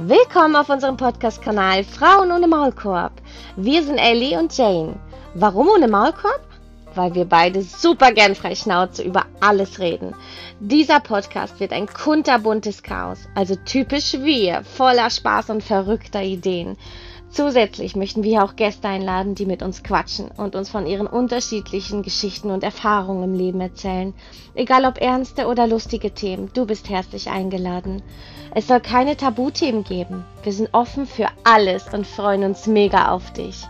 Willkommen auf unserem Podcast-Kanal Frauen ohne Maulkorb. Wir sind Ellie und Jane. Warum ohne Maulkorb? Weil wir beide super gern frei Schnauze über alles reden. Dieser Podcast wird ein kunterbuntes Chaos, also typisch wir, voller Spaß und verrückter Ideen. Zusätzlich möchten wir auch Gäste einladen, die mit uns quatschen und uns von ihren unterschiedlichen Geschichten und Erfahrungen im Leben erzählen. Egal ob ernste oder lustige Themen, du bist herzlich eingeladen. Es soll keine Tabuthemen geben. Wir sind offen für alles und freuen uns mega auf dich.